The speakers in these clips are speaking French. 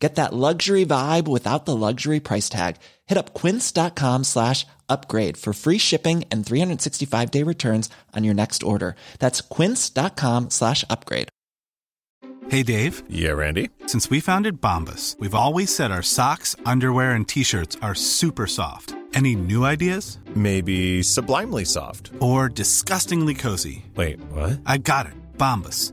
Get that luxury vibe without the luxury price tag. Hit up quince.com slash upgrade for free shipping and 365 day returns on your next order. That's quince.com slash upgrade. Hey, Dave. Yeah, Randy. Since we founded Bombus, we've always said our socks, underwear, and t shirts are super soft. Any new ideas? Maybe sublimely soft. Or disgustingly cozy? Wait, what? I got it. Bombus.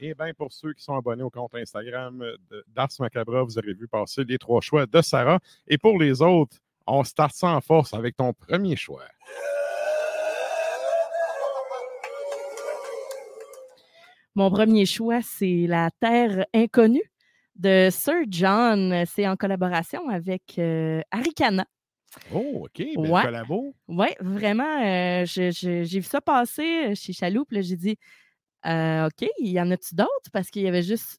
Et bien, pour ceux qui sont abonnés au compte Instagram d'Ars Macabra, vous aurez vu passer les trois choix de Sarah. Et pour les autres, on start ça en force avec ton premier choix. Mon premier choix, c'est La Terre inconnue de Sir John. C'est en collaboration avec euh, Arikana. Oh, OK. Belle Ouais. collabo. Oui, vraiment, euh, j'ai vu ça passer chez Chaloupe. J'ai dit, Euh, OK, il y en a-tu d'autres? Parce qu'il y avait juste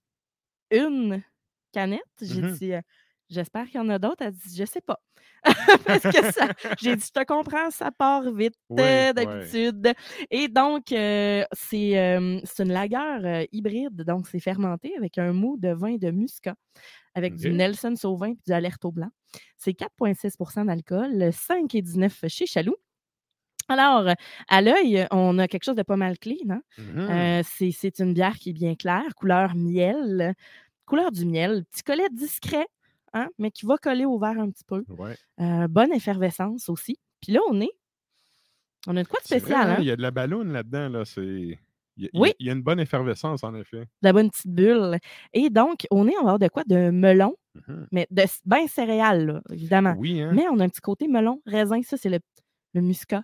une canette. J'ai Mhm. dit, euh, j'espère qu'il y en a d'autres. Elle dit, je sais pas. Parce que ça, j'ai dit, je te comprends, ça part vite euh, ouais. d'habitude. Et donc, euh, c'est euh, une lagueur hybride. Donc, c'est fermenté avec un mou de vin de muscat, avec du. Nelson Sauvin et du Alerto blanc. C'est 4,6% d'alcool, 5,19% chez Chaloux. Alors, à l'œil, on a quelque chose de pas mal clean. hein. Mhm. Euh, c'est une bière qui est bien claire, couleur miel, couleur du miel, petit collet discret, hein, mais qui va coller au verre un petit peu. Ouais. Euh, bonne effervescence aussi. Puis là, on est. On a de quoi de vrai, spécial, hein, hein? Il y a de la balloune là-dedans. Là, c'est... Il Oui. il y a une bonne effervescence, en effet. De la bonne petite bulle. Et donc, on est, on va avoir de quoi de melon, Mhm. mais de bien céréales, là, évidemment. Oui, hein? Mais on a un petit côté melon, raisin. Ça, c'est le, le muscat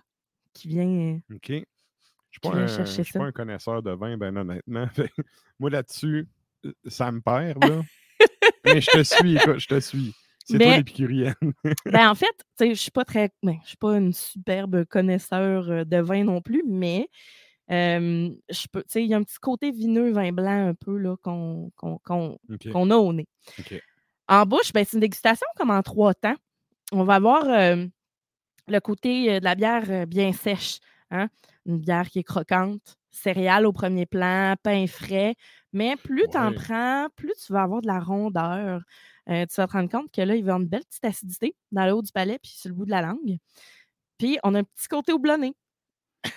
qui vient. euh, OK. Je ne suis pas, un- connaisseur de vin, ben honnêtement. Moi, là-dessus, euh, ça me perd, là. Mais je te suis, écoute, je te suis. C'est toi l'épicurienne. Ben, en fait, je suis pas très. Ben, je suis pas une superbe connaisseur euh, de vin non plus, mais euh, je peux. Il y a un petit côté vineux, vin blanc un peu là, qu'on qu'on- qu'on- OK. qu'on a au nez. En bouche, ben, c'est une dégustation comme en trois temps. On va avoir euh, le côté euh, de la bière euh, bien sèche. hein, Une bière qui est croquante, céréales au premier plan, pain frais. Mais plus tu en Ouais. prends, plus tu vas avoir de la rondeur. Euh, tu vas te rendre compte que là, il va y avoir une belle petite acidité dans le haut du palais puis sur le bout de la langue. Puis, on a un petit côté houblonné.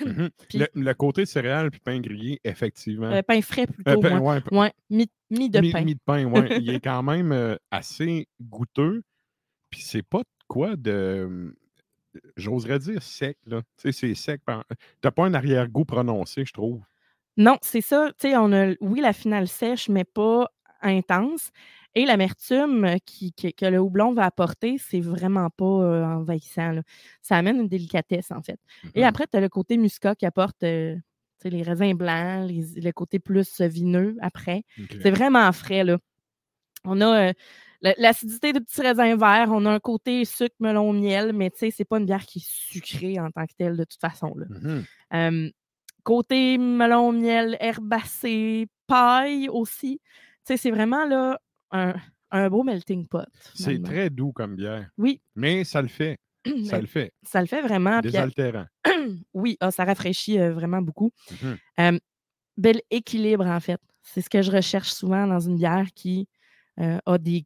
Mhm. Puis- le, le côté céréales puis pain grillé, effectivement. Euh, pain frais plutôt. Euh, pain- ouais, Ouais, mi, mi de mi, pain. mi de pain, ouais. Il est quand même assez goûteux. Puis c'est pas de quoi de. J'oserais dire sec, là. Tu sais, c'est sec. T'as pas un arrière-goût prononcé, je trouve. Non, c'est ça. Tu sais, on a, oui, la finale sèche, mais pas intense. Et l'amertume qui, qui- que le houblon va apporter, c'est vraiment pas euh, envahissant. là. Ça amène une délicatesse, en fait. Et Mhm. après, tu as le côté muscat qui apporte euh, tu sais, les raisins blancs, les- le côté plus vineux après. C'est vraiment frais, là. On a euh, l'acidité de petits raisins verts, on a un côté sucre, melon, miel, mais tu sais, c'est pas une bière qui est sucrée en tant que telle, de toute façon. Là. Mhm. Euh, côté melon, miel, herbacé, paille aussi. Tu sais, c'est vraiment là un, un beau melting pot. C'est très doux comme bière. Oui, Mais ça le fait. Ça le fait. ça le fait vraiment. puis, Désaltérant. oui, ah, ça rafraîchit euh, vraiment beaucoup. Mhm. Euh, bel équilibre, en fait. C'est ce que je recherche souvent dans une bière qui euh, a des,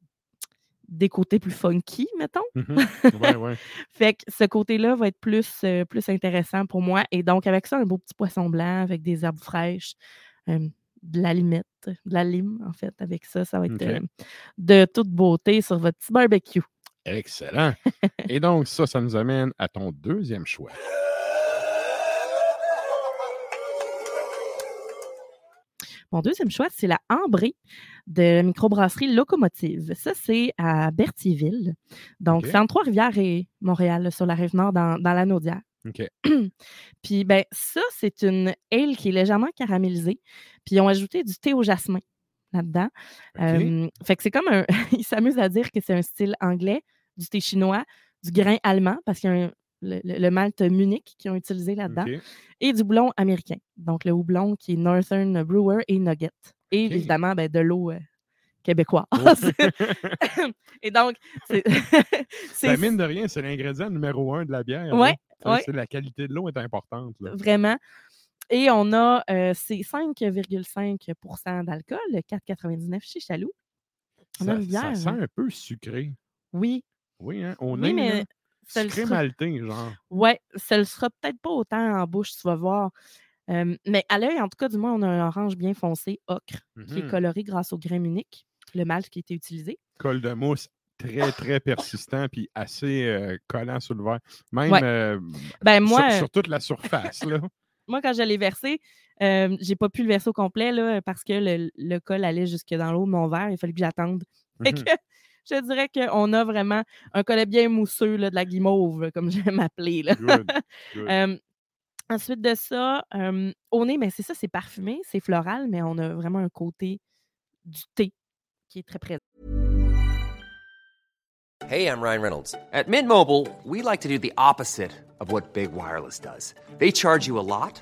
des côtés plus funky, mettons. Mhm. Ouais, ouais. Fait que ce côté-là va être plus, euh, plus intéressant pour moi. Et donc, avec ça, un beau petit poisson blanc avec des herbes fraîches, euh, de la limette, de la lime, en fait. Avec ça, ça va être euh, de toute beauté sur votre petit barbecue. Excellent. Et donc, ça, ça nous amène à ton deuxième choix. Mon deuxième choix, c'est la Ambrée de la microbrasserie Locomotive. Ça, c'est à Berthierville. Donc, c'est entre Trois-Rivières et Montréal, sur la rive nord, dans, dans la Naudière. OK. Puis, ben, ça, c'est une ale qui est légèrement caramélisée. Puis, ils ont ajouté du thé au jasmin là-dedans. Euh, fait que c'est comme un. ils s'amusent à dire que c'est un style anglais, du thé chinois, du grain allemand, parce qu'il y a un- le, le- le malt Munich qu'ils ont utilisé là-dedans, et du houblon américain. Donc, le houblon qui est Northern Brewer et Nugget. Et évidemment, ben, de l'eau euh, québécoise. et donc, c'est. Ben, mine de rien, c'est l'ingrédient numéro un de la bière. Ça, ouais. La qualité de l'eau est importante. là. Vraiment. Et on a euh, c'est 5,5% d'alcool, 4,99 chez Chaloux. On a Ça, une bière. ça sent hein. un peu sucré. Oui, Oui, hein? On oui, est mais sucré sera- maltais, genre. Ouais, ça le sera peut-être pas autant en bouche, tu vas voir. Euh, mais à l'œil, en tout cas, du moins, on a un orange bien foncé, ocre, qui est Mhm. coloré grâce au grain Munich, le malt qui a été utilisé. Col de mousse très, très persistant puis assez euh, collant sur le verre. Même Ouais. euh, Ben sur- moi, sur, toute la surface. Là. moi quand je l'ai versé, euh, j'ai pas pu le verser au complet là, parce que le, le col allait jusque dans l'eau de mon verre. Il fallait que j'attende. Mhm. Je dirais qu'on a vraiment un collet bien mousseux, là, de la guimauve, comme j'aime appeler. Là. Good, good. Euh, ensuite de ça, euh, au nez, mais c'est ça, c'est parfumé, c'est floral, mais on a vraiment un côté du thé qui est très présent. Hey, I'm Ryan Reynolds. At Mint Mobile, we like to do the opposite of what Big Wireless does. They charge you a lot,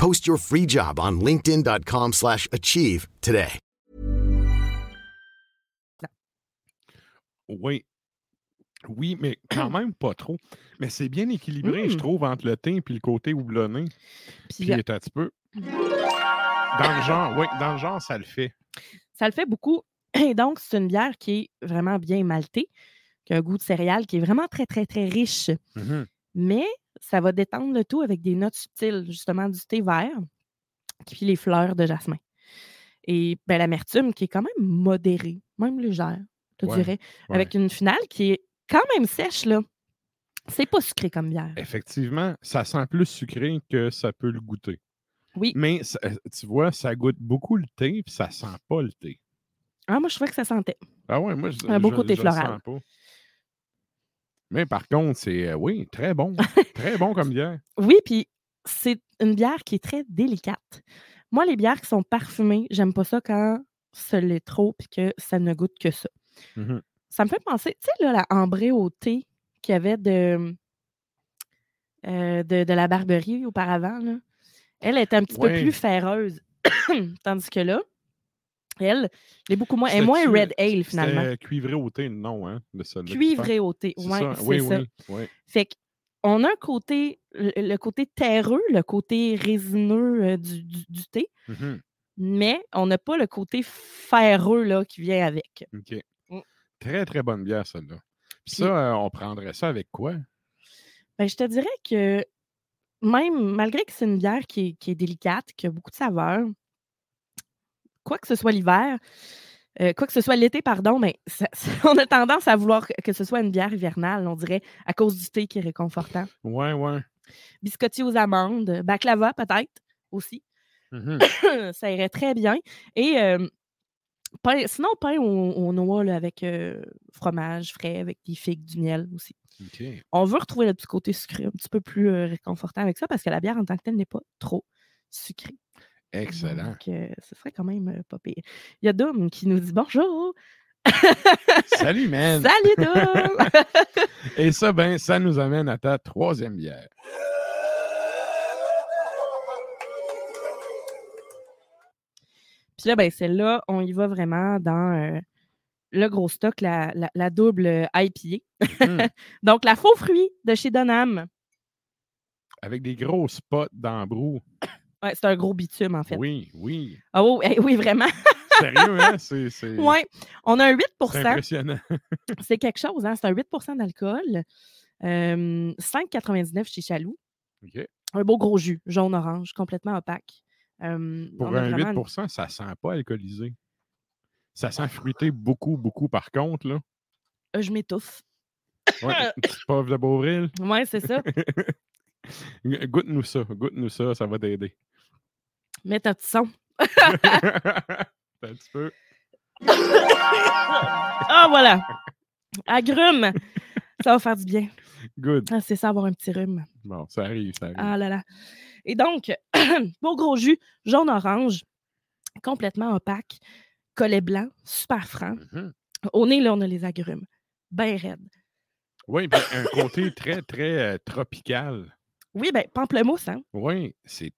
Post your free job on linkedin.com/achieve slash achieve today. Oui. Oui, mais quand même pas trop. Mais c'est bien équilibré, je Mm. trouve, entre le thym et le côté houblonné. Puis, Puis, un petit peu. Dans le genre, oui, dans le genre, ça le fait. ça le fait beaucoup. Et donc, c'est une bière qui est vraiment bien maltée, qui a un goût de céréales qui est vraiment très, très, très riche. Mhm. Mais ça va détendre le tout avec des notes subtiles, justement du thé vert, puis les fleurs de jasmin. Et ben, l'amertume qui est quand même modérée, même légère, je Ouais, dirais, ouais. avec une finale qui est quand même sèche, là. C'est pas sucré comme bière. Effectivement, ça sent plus sucré que ça peut le goûter. Oui. Mais ça- euh, tu vois, ça goûte beaucoup le thé, puis ça sent pas le thé. Ah, moi, je trouvais que ça sentait. Ah ouais, moi, je, Un beau je- côté je floral. sens pas. Mais par contre, c'est, euh, oui, très bon. très bon comme bière. Oui, puis c'est une bière qui est très délicate. Moi, les bières qui sont parfumées, j'aime pas ça quand ça l'est trop puis que ça ne goûte que ça. Mhm. Ça me fait penser, tu sais, là, la ambrée au thé qu'il y avait de, euh, de, de la Barberie auparavant, là. Elle est un petit peu plus ferreuse. Tandis que là, elle, elle est beaucoup moins, elle est moins red ale finalement. Cuivré au thé, non, hein, Cuivré au thé. Ouais, ça? c'est Oui, ça. oui, oui. Fait qu'on a un côté, le, côté terreux, le côté résineux euh, du, du- du thé, Mhm. mais on n'a pas le côté ferreux là, qui vient avec. OK. Mm. Très, très bonne bière, celle-là. Puis ça, euh, on prendrait ça avec quoi? Ben, je te dirais que même malgré que c'est une bière qui est, qui est délicate, qui a beaucoup de saveur, quoi que ce soit l'hiver, euh, quoi que ce soit l'été, pardon, mais ça- on a tendance à vouloir que- ce soit une bière hivernale, on dirait, à cause du thé qui est réconfortant. Ouais, ouais. Biscotti aux amandes, baklava peut-être aussi. Mhm. ça irait très bien. Et euh, pain- sinon, pain au, aux noix là, avec euh, fromage frais, avec des figues, du miel aussi. On veut retrouver le petit côté sucré, un petit peu plus réconfortant avec ça, parce que la bière en tant que telle n'est pas trop sucrée. Excellent. Donc, euh, ce serait quand même euh, pas pire. Il y a Dom qui nous dit bonjour. Salut, man. Salut, Dom. Et ça, ben, ça nous amène à ta troisième bière. Puis là, ben, celle-là, on y va vraiment dans euh, le gros stock, la, double IPA. Hmm. Donc, la faux fruit de chez Donham. Avec des gros spots d'embrou. Ouais, c'est un gros bitume, en fait. Oui, oui. Ah oh, eh oui, vraiment. Sérieux, hein? C'est ouais. On a un 8 c'est impressionnant. C'est quelque chose, hein? C'est un 8% d'alcool. Euh, 5,99 chez Chaloux. OK. Un beau gros jus, jaune-orange, complètement opaque. Euh, Pour un vraiment 8 ça sent pas alcoolisé. Ça sent fruité beaucoup, beaucoup par contre. Là. Euh, je m'étouffe. Ouais, une petite de Beauvril. Ouais, c'est ça. Goûte-nous ça, goûte-nous ça, ça va t'aider. Mets un petit son. un petit peu. Ah, voilà. Agrume. Ça va faire du bien. Good. Ah, c'est ça, avoir un petit rhume. Bon, ça arrive, ça arrive. Ah là là. Et donc, beau gros jus, jaune-orange, complètement opaque, collet blanc, super franc. Mhm. Au nez, là, on a les agrumes. Ben raide. Oui, puis un côté très, très euh, tropical. Oui, ben, pamplemousse, hein? Oui, c'est.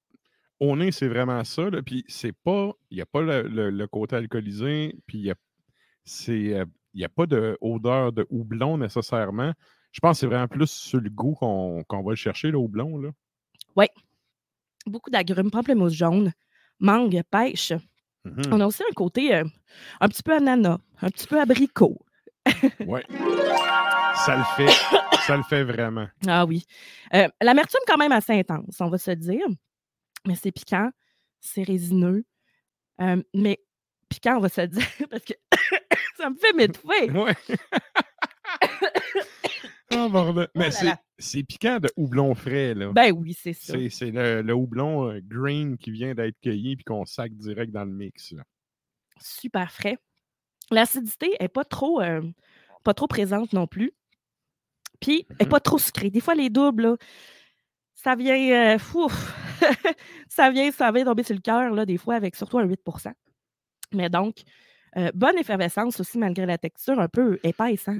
Au nez, c'est vraiment ça. Là, puis c'est pas. Il n'y a pas le, le- le côté alcoolisé, puis il y a. C'est. euh, n'y a pas d'odeur de houblon nécessairement. Je pense que c'est vraiment plus sur le goût qu'on va le chercher, le houblon. Là. Oui. Beaucoup d'agrumes, pamplemousse jaune, mangue, pêche. Mhm. On a aussi un côté euh, un petit peu ananas, un petit peu abricot. Ouais. Ça le fait. ça le fait vraiment. Ah oui. Euh, L'amertume, quand même, assez intense, on va se le dire. Mais c'est piquant, c'est résineux. Euh, mais piquant, on va se le dire, parce que ça me fait m'étouffer. Ouais. oh, bordel. Mais là c'est- piquant de houblon frais. Là. Ben oui, c'est ça. C'est le, le houblon euh, green qui vient d'être cueilli puis qu'on sac direct dans le mix. là. Super frais. L'acidité n'est pas trop, euh, pas trop présente non plus. Puis, elle n'est Mhm. pas trop sucrée. Des fois, les doubles, là, ça vient, euh, ouf, ça vient, ça vient tomber sur le cœur, là, des fois, avec surtout un 8% Mais donc, euh, bonne effervescence aussi, malgré la texture un peu épaisse, hein?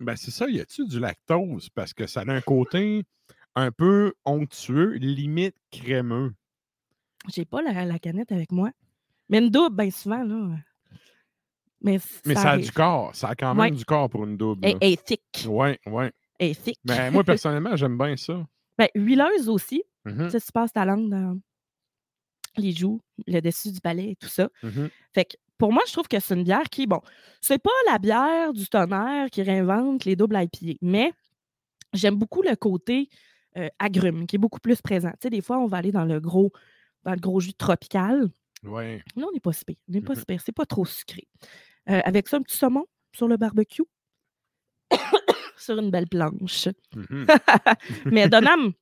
Ben c'est ça, y a-tu du lactose? Parce que ça a un côté un peu onctueux, limite crémeux. J'ai pas la, la canette avec moi. Mais une double, bien souvent, là. Mais, Mais ça, a du corps. Ça a quand même Ouais. du corps pour une double. Elle est thick. Ouais, ouais. Elle est thick. Mais moi, personnellement, j'aime bien ça. Ben, huileuse aussi. Tu sais, tu passes ta langue dans les joues, le dessus du palais et tout ça. mhm. Fait que pour moi, je trouve que c'est une bière qui, bon, c'est pas la bière du tonnerre qui réinvente les doubles IPA, mais j'aime beaucoup le côté euh, agrume qui est beaucoup plus présent. Tu sais, des fois, on va aller dans le gros, dans le gros jus tropical. Ouais. Là, on n'est pas si pire. On n'est pas Mhm. si pire. C'est pas trop sucré. Euh, avec ça, un petit saumon sur le barbecue. Sur une belle planche. mhm. mais Donham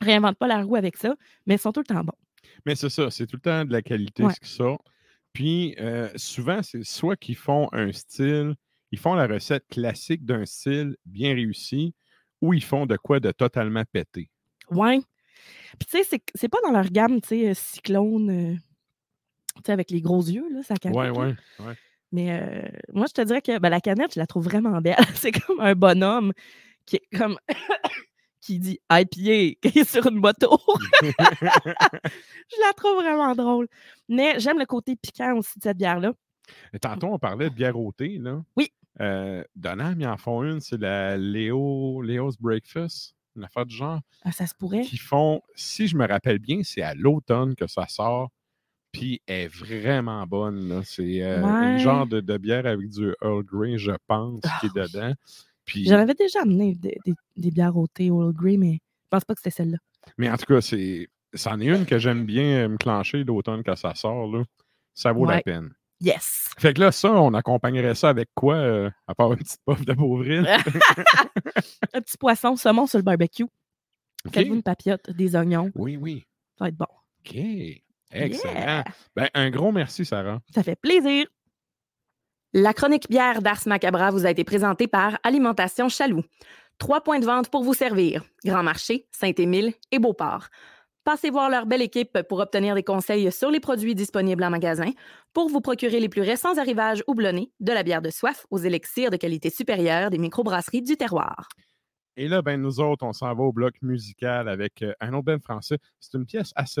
réinvente pas la roue avec ça, mais ils sont tout le temps bons. Mais c'est ça, c'est tout le temps de la qualité Ouais. ce qui sort. Puis euh, souvent, c'est soit qu'ils font un style, ils font la recette classique d'un style bien réussi, ou ils font de quoi de totalement pété. Ouais. Puis, tu sais, c'est- pas dans leur gamme, tu sais, euh, cyclone, euh, tu sais, avec les gros yeux, là, sa canette. Ouais, ouais, ouais. Mais euh, moi, je te dirais que ben, la canette, je la trouve vraiment belle. c'est comme un bonhomme qui est comme. qui dit IPA, qui est sur une moto. je la trouve vraiment drôle. Mais j'aime le côté piquant aussi de cette bière-là. Tantôt, on parlait de bière au thé, là. Oui. Euh, Donham, ils en font une, c'est la Léo, Léo's Breakfast, une affaire du genre, Ah, ça se pourrait. qui font, si je me rappelle bien, c'est à l'automne que ça sort, puis elle est vraiment bonne, là. C'est euh, Ouais. une genre de, de bière avec du Earl Grey, je pense, qui est Ah dedans. Puis, J'en avais déjà amené des, des- des bières au thé Old Grey, mais je pense pas que c'était celle-là. mais en tout cas, c'est, c'en est une que j'aime bien euh, me clencher l'automne quand ça sort, là. Ça vaut la peine. Yes! Fait que là, ça, on accompagnerait ça avec quoi, euh, à part une petite puff de Beauvril? Un petit poisson, saumon sur le barbecue. OK. Faites-vous une papillote, des oignons. Oui, oui. Ça va être bon. OK. Excellent. Yeah! Ben, un gros merci, Sarah. Ça fait plaisir. La chronique bière d'Ars Macabra vous a été présentée par Alimentation Chaloux. Trois points de vente pour vous servir. Grand Marché, Saint-Émile et Beauport. Passez voir leur belle équipe pour obtenir des conseils sur les produits disponibles en magasin, pour vous procurer les plus récents arrivages houblonnés, de la bière de soif aux élixirs de qualité supérieure des microbrasseries du terroir. Et là, ben, nous autres, on s'en va au bloc musical avec euh, un autre band français. C'est une pièce assez